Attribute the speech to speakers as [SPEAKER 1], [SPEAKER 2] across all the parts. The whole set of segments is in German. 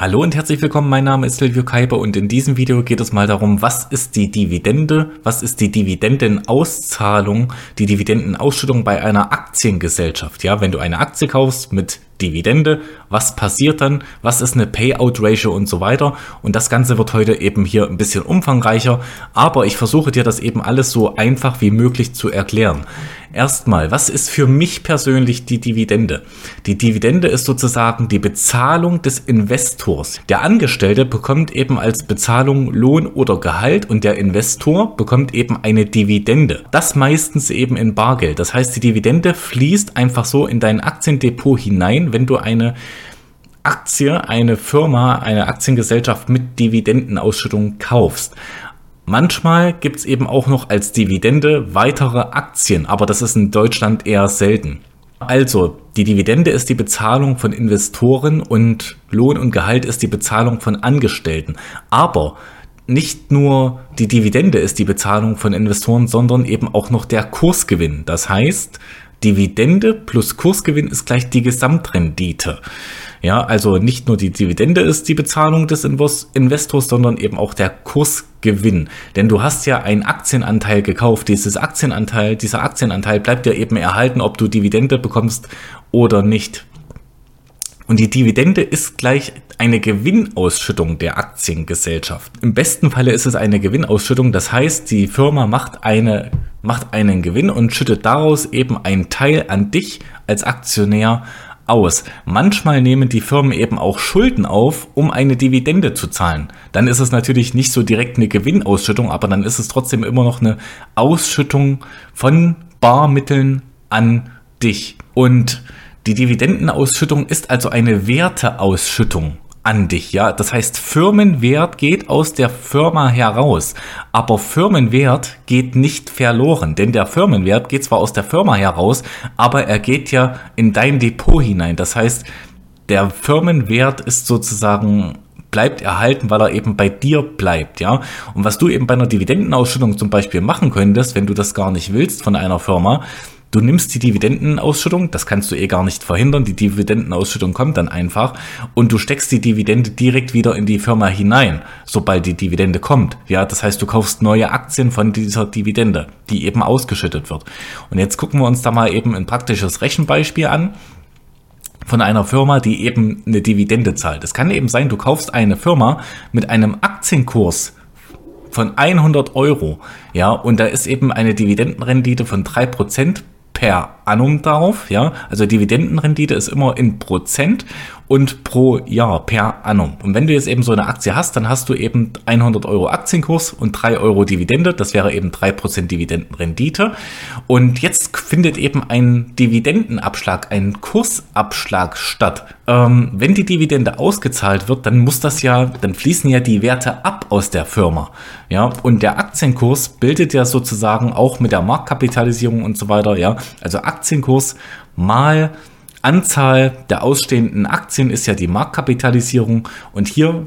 [SPEAKER 1] Hallo und herzlich willkommen, mein Name ist Silvio Kaiber und in diesem Video geht es mal darum, was ist die Dividende, was ist die Dividendenauszahlung, die Dividendenausschüttung bei einer Aktiengesellschaft. Ja, wenn du eine Aktie kaufst mit Dividende, was passiert dann, was ist eine Payout-Ratio und so weiter. Und das Ganze wird heute eben hier ein bisschen umfangreicher, aber ich versuche dir das eben alles so einfach wie möglich zu erklären. Erstmal, was ist für mich persönlich die Dividende? Die Dividende ist sozusagen die Bezahlung des Investors. Der Angestellte bekommt eben als Bezahlung Lohn oder Gehalt und der Investor bekommt eben eine Dividende. Das meistens eben in Bargeld. Das heißt, die Dividende fließt einfach so in dein Aktiendepot hinein, wenn du eine Aktie, eine Firma, eine Aktiengesellschaft mit Dividendenausschüttung kaufst. Manchmal gibt es eben auch noch als Dividende weitere Aktien, aber das ist in Deutschland eher selten. Also, die Dividende ist die Bezahlung von Investoren und Lohn und Gehalt ist die Bezahlung von Angestellten. Aber nicht nur die Dividende ist die Bezahlung von Investoren, sondern eben auch noch der Kursgewinn. Das heißt, Dividende plus Kursgewinn ist gleich die Gesamtrendite. Ja, also nicht nur die Dividende ist die Bezahlung des Investors, sondern eben auch der Kursgewinn. Denn du hast ja einen Aktienanteil gekauft. Dieses Aktienanteil, dieser Aktienanteil bleibt ja eben erhalten, ob du Dividende bekommst oder nicht. Und die Dividende ist gleich eine Gewinnausschüttung der Aktiengesellschaft. Im besten Falle ist es eine Gewinnausschüttung. Das heißt, die Firma macht eine macht einen Gewinn und schüttet daraus eben einen Teil an dich als Aktionär aus. Manchmal nehmen die Firmen eben auch Schulden auf, um eine Dividende zu zahlen. Dann ist es natürlich nicht so direkt eine Gewinnausschüttung, aber dann ist es trotzdem immer noch eine Ausschüttung von Barmitteln an dich. Und die Dividendenausschüttung ist also eine Werteausschüttung an dich, ja. Das heißt, Firmenwert geht aus der Firma heraus, aber Firmenwert geht nicht verloren, denn der Firmenwert geht zwar aus der Firma heraus, aber er geht ja in dein Depot hinein. Das heißt, der Firmenwert ist sozusagen bleibt erhalten, weil er eben bei dir bleibt, ja. Und was du eben bei einer Dividendenausschüttung zum Beispiel machen könntest, wenn du das gar nicht willst von einer Firma, Du nimmst die Dividendenausschüttung, das kannst du eh gar nicht verhindern, die Dividendenausschüttung kommt dann einfach und du steckst die Dividende direkt wieder in die Firma hinein, sobald die Dividende kommt. Ja, das heißt, du kaufst neue Aktien von dieser Dividende, die eben ausgeschüttet wird. Und jetzt gucken wir uns da mal eben ein praktisches Rechenbeispiel an von einer Firma, die eben eine Dividende zahlt. Es kann eben sein, du kaufst eine Firma mit einem Aktienkurs von 100 Euro, ja, und da ist eben eine Dividendenrendite von 3% per annum darauf, ja. Also Dividendenrendite ist immer in Prozent und pro Jahr per annum. Und wenn du jetzt eben so eine Aktie hast, dann hast du eben 100 Euro Aktienkurs und 3 Euro Dividende. Das wäre eben 3% Dividendenrendite. Und jetzt findet eben ein Dividendenabschlag, ein Kursabschlag statt. Ähm, wenn die Dividende ausgezahlt wird, dann muss das ja, dann fließen ja die Werte ab aus der Firma. Ja, und der Aktienkurs bildet ja sozusagen auch mit der Marktkapitalisierung und so weiter, ja, also Aktienkurs mal Anzahl der ausstehenden Aktien ist ja die Marktkapitalisierung und hier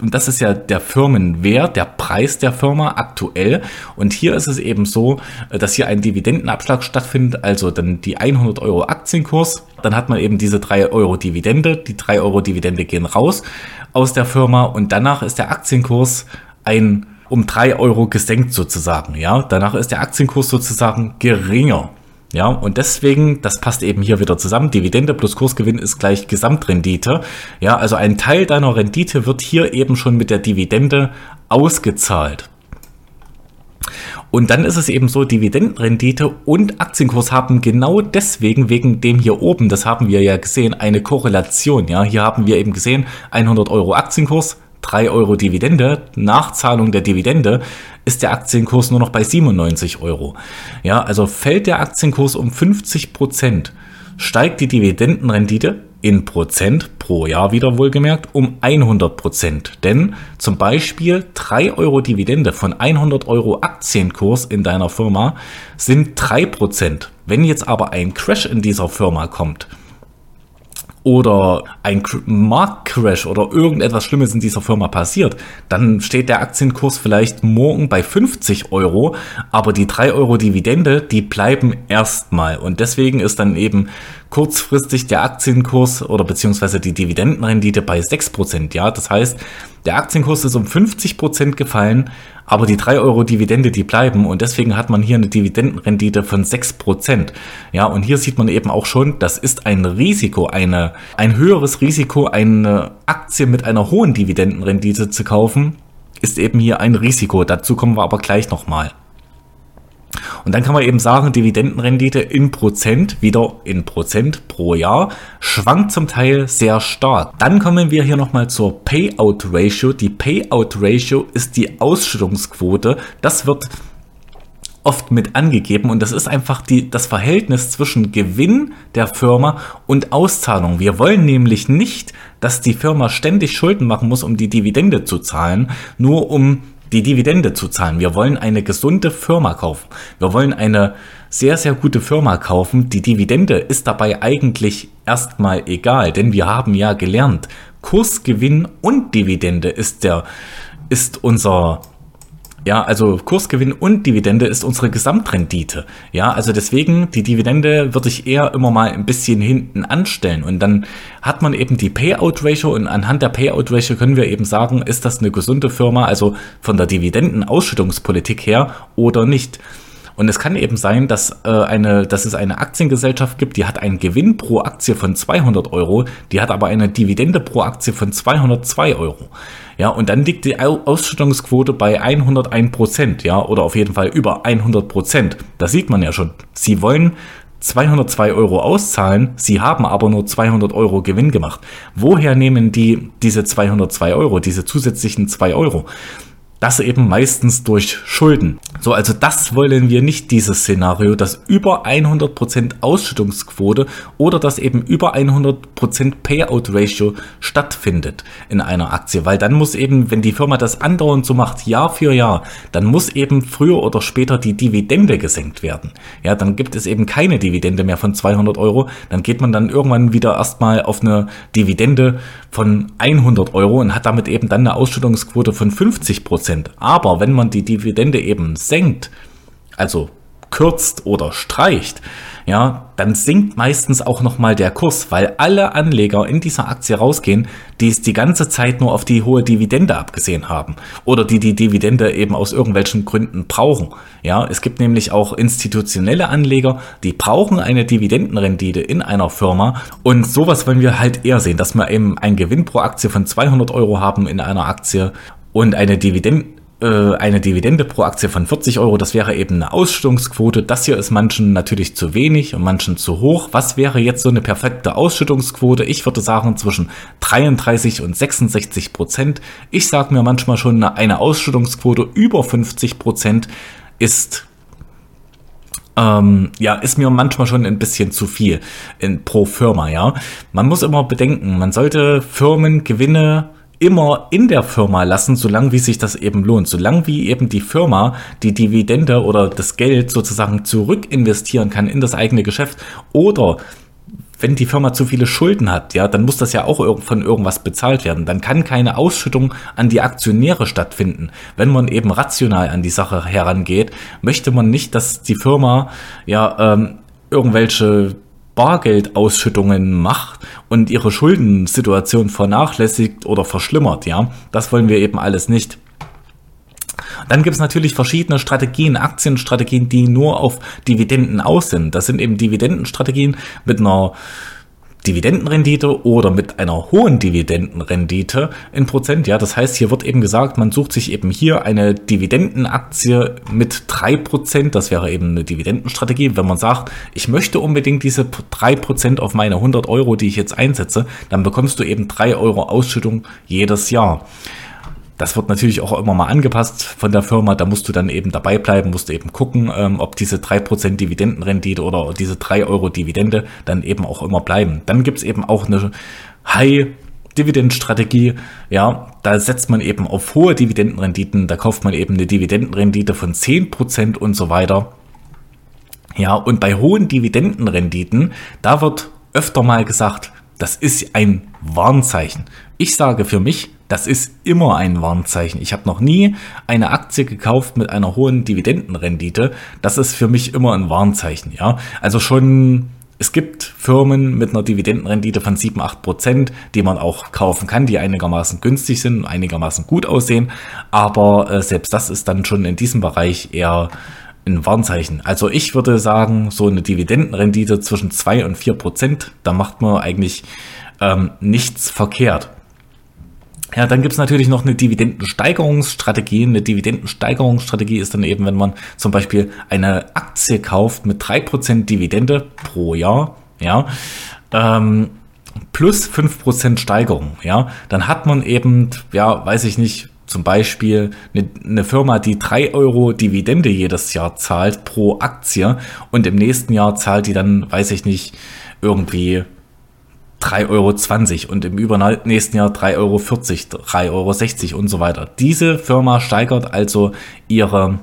[SPEAKER 1] und das ist ja der Firmenwert, der Preis der Firma aktuell. Und hier ist es eben so, dass hier ein Dividendenabschlag stattfindet, also dann die 100 Euro Aktienkurs. Dann hat man eben diese 3 Euro Dividende. Die 3 Euro Dividende gehen raus aus der Firma und danach ist der Aktienkurs ein um 3 Euro gesenkt sozusagen. Ja, danach ist der Aktienkurs sozusagen geringer. Ja, und deswegen, das passt eben hier wieder zusammen, Dividende plus Kursgewinn ist gleich Gesamtrendite. Ja, also ein Teil deiner Rendite wird hier eben schon mit der Dividende ausgezahlt. Und dann ist es eben so, Dividendenrendite und Aktienkurs haben genau deswegen, wegen dem hier oben, das haben wir ja gesehen, eine Korrelation. Ja, hier haben wir eben gesehen, 100 Euro Aktienkurs, 3 Euro Dividende, Nachzahlung der Dividende, ist der Aktienkurs nur noch bei 97 Euro. Ja, also fällt der Aktienkurs um 50 Prozent, steigt die Dividendenrendite in Prozent pro Jahr wieder wohlgemerkt um 100 Prozent. Denn zum Beispiel 3 Euro Dividende von 100 Euro Aktienkurs in deiner Firma sind 3 Prozent. Wenn jetzt aber ein Crash in dieser Firma kommt, oder ein Marktcrash oder irgendetwas Schlimmes in dieser Firma passiert, dann steht der Aktienkurs vielleicht morgen bei 50 Euro, aber die 3 Euro Dividende, die bleiben erstmal. Und deswegen ist dann eben kurzfristig der Aktienkurs oder beziehungsweise die Dividendenrendite bei 6%. Ja, das heißt, der Aktienkurs ist um 50% gefallen, aber die 3 Euro Dividende, die bleiben und deswegen hat man hier eine Dividendenrendite von 6%. Ja, und hier sieht man eben auch schon, das ist ein Risiko, eine, ein höheres Risiko, eine Aktie mit einer hohen Dividendenrendite zu kaufen, ist eben hier ein Risiko. Dazu kommen wir aber gleich nochmal. Und dann kann man eben sagen, Dividendenrendite in Prozent, wieder in Prozent pro Jahr, schwankt zum Teil sehr stark. Dann kommen wir hier nochmal zur Payout Ratio. Die Payout Ratio ist die Ausschüttungsquote. Das wird oft mit angegeben und das ist einfach die, das Verhältnis zwischen Gewinn der Firma und Auszahlung. Wir wollen nämlich nicht, dass die Firma ständig Schulden machen muss, um die Dividende zu zahlen, nur um die Dividende zu zahlen. Wir wollen eine gesunde Firma kaufen. Wir wollen eine sehr, sehr gute Firma kaufen. Die Dividende ist dabei eigentlich erstmal egal, denn wir haben ja gelernt, Kursgewinn und Dividende ist der, ist unser ja, also Kursgewinn und Dividende ist unsere Gesamtrendite. Ja, also deswegen, die Dividende würde ich eher immer mal ein bisschen hinten anstellen. Und dann hat man eben die Payout-Ratio und anhand der Payout-Ratio können wir eben sagen, ist das eine gesunde Firma, also von der Dividendenausschüttungspolitik her oder nicht. Und es kann eben sein, dass, äh, eine, dass es eine Aktiengesellschaft gibt, die hat einen Gewinn pro Aktie von 200 Euro, die hat aber eine Dividende pro Aktie von 202 Euro. Ja, und dann liegt die Ausschüttungsquote bei 101 Prozent, ja, oder auf jeden Fall über 100 Prozent. Das sieht man ja schon. Sie wollen 202 Euro auszahlen, sie haben aber nur 200 Euro Gewinn gemacht. Woher nehmen die diese 202 Euro, diese zusätzlichen 2 Euro? Das eben meistens durch Schulden. So, also das wollen wir nicht, dieses Szenario, dass über 100% Ausschüttungsquote oder dass eben über 100% Payout Ratio stattfindet in einer Aktie. Weil dann muss eben, wenn die Firma das andauernd so macht, Jahr für Jahr, dann muss eben früher oder später die Dividende gesenkt werden. Ja, dann gibt es eben keine Dividende mehr von 200 Euro. Dann geht man dann irgendwann wieder erstmal auf eine Dividende von 100 Euro und hat damit eben dann eine Ausschüttungsquote von 50 Prozent. Aber wenn man die Dividende eben senkt, also kürzt oder streicht, ja, dann sinkt meistens auch nochmal der Kurs, weil alle Anleger in dieser Aktie rausgehen, die es die ganze Zeit nur auf die hohe Dividende abgesehen haben oder die die Dividende eben aus irgendwelchen Gründen brauchen. Ja, es gibt nämlich auch institutionelle Anleger, die brauchen eine Dividendenrendite in einer Firma und sowas wollen wir halt eher sehen, dass wir eben einen Gewinn pro Aktie von 200 Euro haben in einer Aktie und eine Dividende äh, eine Dividende pro Aktie von 40 Euro, das wäre eben eine Ausschüttungsquote. Das hier ist manchen natürlich zu wenig und manchen zu hoch. Was wäre jetzt so eine perfekte Ausschüttungsquote? Ich würde sagen zwischen 33 und 66 Prozent. Ich sage mir manchmal schon, eine Ausschüttungsquote über 50 Prozent ist ähm, ja, ist mir manchmal schon ein bisschen zu viel in, pro Firma, ja. Man muss immer bedenken, man sollte Firmengewinne immer in der Firma lassen, solange wie sich das eben lohnt. Solange wie eben die Firma die Dividende oder das Geld sozusagen zurück investieren kann in das eigene Geschäft oder wenn die Firma zu viele Schulden hat, ja, dann muss das ja auch von irgendwas bezahlt werden. Dann kann keine Ausschüttung an die Aktionäre stattfinden. Wenn man eben rational an die Sache herangeht, möchte man nicht, dass die Firma ja ähm, irgendwelche Bargeldausschüttungen macht und ihre Schuldensituation vernachlässigt oder verschlimmert, ja. Das wollen wir eben alles nicht. Dann gibt es natürlich verschiedene Strategien, Aktienstrategien, die nur auf Dividenden aus sind. Das sind eben Dividendenstrategien mit einer Dividendenrendite oder mit einer hohen Dividendenrendite in Prozent. Ja, das heißt, hier wird eben gesagt, man sucht sich eben hier eine Dividendenaktie mit drei Prozent. Das wäre eben eine Dividendenstrategie. Wenn man sagt, ich möchte unbedingt diese drei Prozent auf meine 100 Euro, die ich jetzt einsetze, dann bekommst du eben drei Euro Ausschüttung jedes Jahr. Das wird natürlich auch immer mal angepasst von der Firma. Da musst du dann eben dabei bleiben, musst du eben gucken, ähm, ob diese drei Prozent Dividendenrendite oder diese drei Euro Dividende dann eben auch immer bleiben. Dann gibt's eben auch eine High Dividendenstrategie, ja, da setzt man eben auf hohe Dividendenrenditen, da kauft man eben eine Dividendenrendite von zehn Prozent und so weiter. Ja, und bei hohen Dividendenrenditen, da wird öfter mal gesagt, das ist ein Warnzeichen. Ich sage für mich, das ist immer ein Warnzeichen. Ich habe noch nie eine Aktie gekauft mit einer hohen Dividendenrendite. Das ist für mich immer ein Warnzeichen, ja. Also schon es gibt Firmen mit einer Dividendenrendite von 7, 8 Prozent, die man auch kaufen kann, die einigermaßen günstig sind, einigermaßen gut aussehen. Aber äh, selbst das ist dann schon in diesem Bereich eher ein Warnzeichen. Also ich würde sagen, so eine Dividendenrendite zwischen 2 und 4 Prozent, da macht man eigentlich ähm, nichts verkehrt. Ja, dann gibt's natürlich noch eine Dividendensteigerungsstrategie. Eine Dividendensteigerungsstrategie ist dann eben, wenn man zum Beispiel eine Aktie kauft mit drei Prozent Dividende pro Jahr, ja, ähm, plus fünf Prozent Steigerung, ja, dann hat man eben, ja, weiß ich nicht, zum Beispiel eine, eine Firma, die drei Euro Dividende jedes Jahr zahlt pro Aktie und im nächsten Jahr zahlt die dann, weiß ich nicht, irgendwie 3,20 Euro und im übernächsten Jahr 3,40 Euro, 3,60 Euro und so weiter. Diese Firma steigert also ihre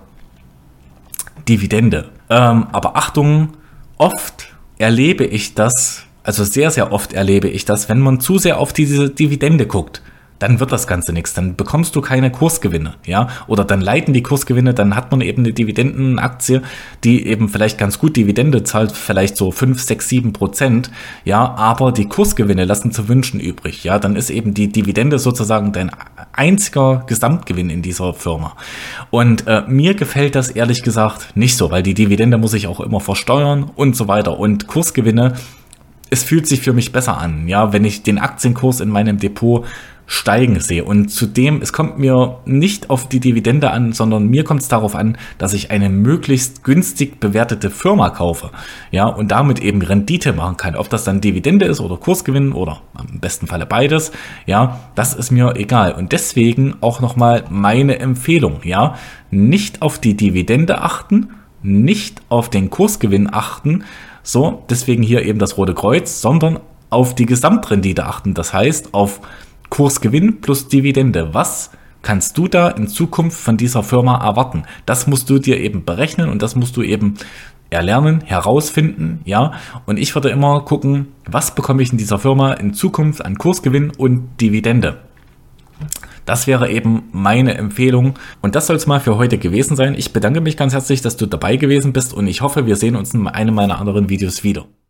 [SPEAKER 1] Dividende. Ähm, aber Achtung, oft erlebe ich das, also sehr, sehr oft erlebe ich das, wenn man zu sehr auf diese Dividende guckt dann wird das Ganze nichts. Dann bekommst du keine Kursgewinne, ja. Oder dann leiten die Kursgewinne, dann hat man eben eine Dividendenaktie, die eben vielleicht ganz gut Dividende zahlt, vielleicht so 5, 6, 7 Prozent, ja, aber die Kursgewinne lassen zu wünschen übrig, ja. Dann ist eben die Dividende sozusagen dein einziger Gesamtgewinn in dieser Firma. Und äh, mir gefällt das ehrlich gesagt nicht so, weil die Dividende muss ich auch immer versteuern und so weiter. Und Kursgewinne, es fühlt sich für mich besser an, ja, wenn ich den Aktienkurs in meinem Depot steigen sehe. Und zudem, es kommt mir nicht auf die Dividende an, sondern mir kommt es darauf an, dass ich eine möglichst günstig bewertete Firma kaufe. Ja, und damit eben Rendite machen kann. Ob das dann Dividende ist oder Kursgewinn oder im besten Falle beides. Ja, das ist mir egal. Und deswegen auch nochmal meine Empfehlung. Ja, nicht auf die Dividende achten, nicht auf den Kursgewinn achten. So, deswegen hier eben das rote Kreuz, sondern auf die Gesamtrendite achten. Das heißt, auf Kursgewinn plus Dividende. Was kannst du da in Zukunft von dieser Firma erwarten? Das musst du dir eben berechnen und das musst du eben erlernen, herausfinden, ja. Und ich würde immer gucken, was bekomme ich in dieser Firma in Zukunft an Kursgewinn und Dividende. Das wäre eben meine Empfehlung. Und das soll es mal für heute gewesen sein. Ich bedanke mich ganz herzlich, dass du dabei gewesen bist und ich hoffe, wir sehen uns in einem meiner anderen Videos wieder.